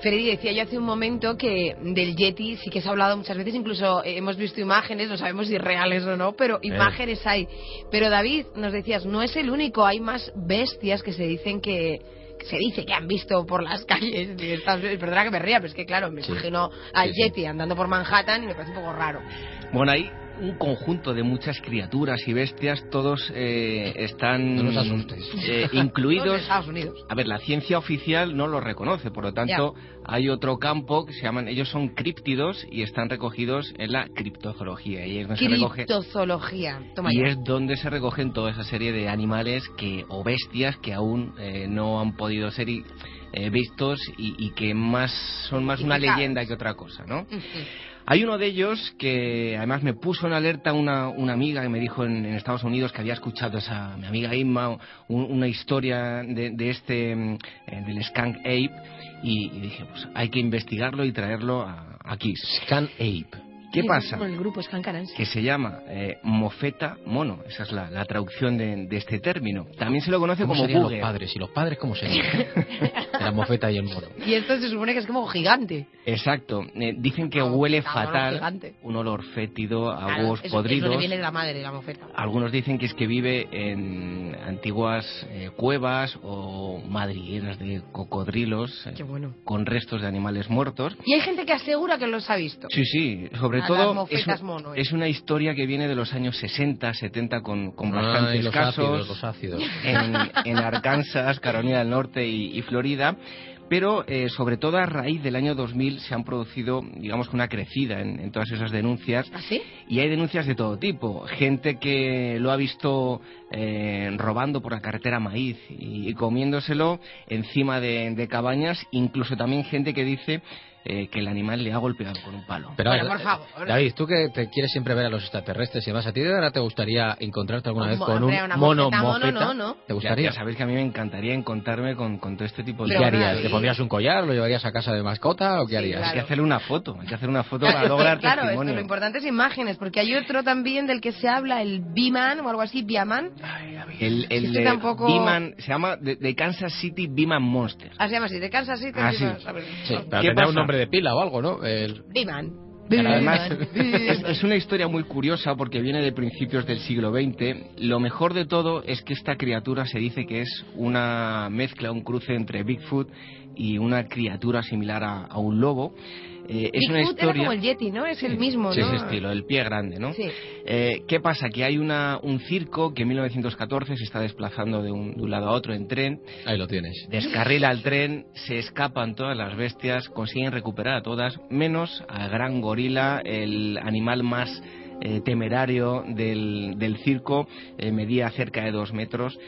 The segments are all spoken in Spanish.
Freddy decía yo hace un momento que del Yeti sí que se ha hablado muchas veces, incluso eh, hemos visto imágenes, no sabemos si reales o no, pero imágenes hay. Pero David, nos decías, no es el único, hay más bestias que se dicen que, se dice que han visto por las calles Perdona que me ría, pero es que claro, me imagino al Yeti andando por Manhattan y me parece un poco raro. Bueno, ahí un conjunto de muchas criaturas y bestias, todos eh, están eh, incluidos. Estados Unidos. A ver, la ciencia oficial no los reconoce, por lo tanto, hay otro campo que se llaman, ellos son críptidos y están recogidos en la criptozoología. Y es criptozoología. y es donde se recogen toda esa serie de animales que o bestias que aún eh, no han podido ser vistos y, que más son más una leyenda que otra cosa, ¿no? Hay uno de ellos que además me puso en alerta una, una amiga que me dijo en, Estados Unidos que había escuchado esa mi amiga Inma una historia de, este mm, eh, del skunk ape y, dije pues hay que investigarlo y traerlo aquí. Skunk ape. ¿Qué pasa? el grupo que se llama eh, mofeta mono. Esa es la, traducción de, este término. También se lo conoce como los padres? ¿Y los padres cómo serían? la mofeta y el mono. Y esto se supone que es como gigante. Exacto. Eh, dicen que huele fatal. Un olor fétido, a huevos podridos. viene de la madre, la mofeta. Algunos dicen que es que vive en antiguas eh, cuevas o madrigueras de cocodrilos. Bueno. Con restos de animales muertos. Y hay gente que asegura que los ha visto. Sí, sí. Sobre todo es, una historia que viene de los años 60, 70 con, con bastantes casos En, Arkansas, Carolina del Norte y, Florida pero eh, sobre todo a raíz del año 2000 se han producido, digamos, una crecida en, todas esas denuncias. ¿Ah, y hay denuncias de todo tipo. Gente que lo ha visto eh, robando por la carretera maíz y, comiéndoselo encima de, cabañas. Incluso también gente que dice eh, que el animal le ha golpeado con un palo. Pero, por favor. David, tú que te quieres siempre ver a los extraterrestres y demás, ¿a ti de verdad te gustaría encontrarte alguna vez con un mono mofeta? no, ¿Te gustaría? Ya, sabéis que a mí me encantaría encontrarme con, todo este tipo de... ¿Qué harías? ¿Te pondrías un collar? ¿Lo llevarías a casa de mascota? ¿O qué harías? Hay que hacerle una foto, hay que hacer una foto para lograr claro, testimonio. lo importante es imágenes, porque hay otro también del que se habla, el B-Man o algo así, Biaman. El, el este tampoco... se llama de, Kansas City Biman Monster. Ah, se llama así, de Kansas City. Ah, sí. sí. pero tendrá un nombre de pila o algo, ¿no? El... además, es, una historia muy curiosa porque viene de principios del siglo XX. Lo mejor de todo es que esta criatura se dice que es una mezcla, un cruce entre Bigfoot y una criatura similar a un lobo. Eh, es una historia. Era como el Yeti, ¿no? Es el mismo, sí, ese estilo, el pie grande, ¿no? Sí. Eh, ¿Qué pasa? Que hay una, un circo que en 1914 se está desplazando de un, de un, lado a otro en tren. Ahí lo tienes. Descarrila el tren, se escapan todas las bestias, consiguen recuperar a todas, menos al gran gorila, el animal más eh, temerario del, del circo, eh, medía cerca de dos metros.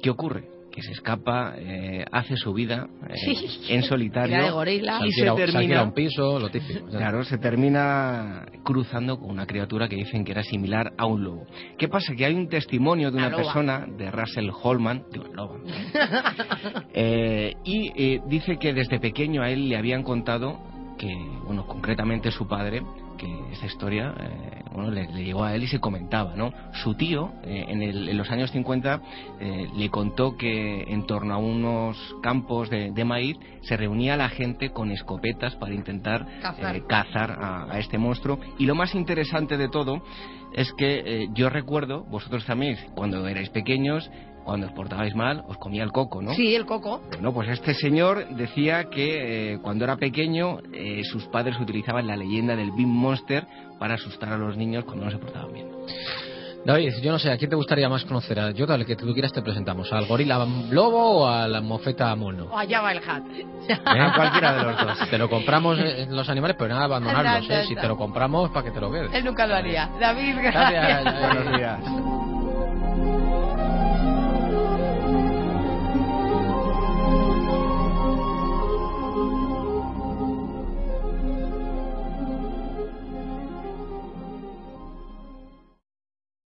¿Qué ocurre? Que se escapa, eh, hace su vida eh, en solitario y se termina un piso, lo típico. Claro, se termina cruzando con una criatura que dicen que era similar a un lobo. ¿Qué pasa? Que hay un testimonio de una persona, de Russell Holman, digo, lobo, eh, y dice que desde pequeño a él le habían contado que, bueno, concretamente su padre, que esta historia eh, bueno, le, llegó a él y se comentaba, ¿no? Su tío, eh, en, el, en, los años 50, eh, le contó que en torno a unos campos de, maíz se reunía la gente con escopetas para intentar cazar, a, a, este monstruo. Y lo más interesante de todo es que yo recuerdo, vosotros también, cuando erais pequeños, cuando os portabais mal, os comía el coco, ¿no? Sí, el coco. Bueno, pues este señor decía que eh, cuando era pequeño eh, sus padres utilizaban la leyenda del Bean Monster para asustar a los niños cuando no se portaban bien. David, yo no sé, ¿a quién te gustaría más conocer? A yo, dale, que tú quieras te presentamos. ¿Al gorila lobo o a la mofeta mono? O allá va el hat. cualquiera de los dos. Te lo compramos en los animales, pero nada, abandonarlos, ¿eh? Si te lo compramos, para que te lo quedes. Él nunca lo haría. David, gracias. Gracias. Buenos días.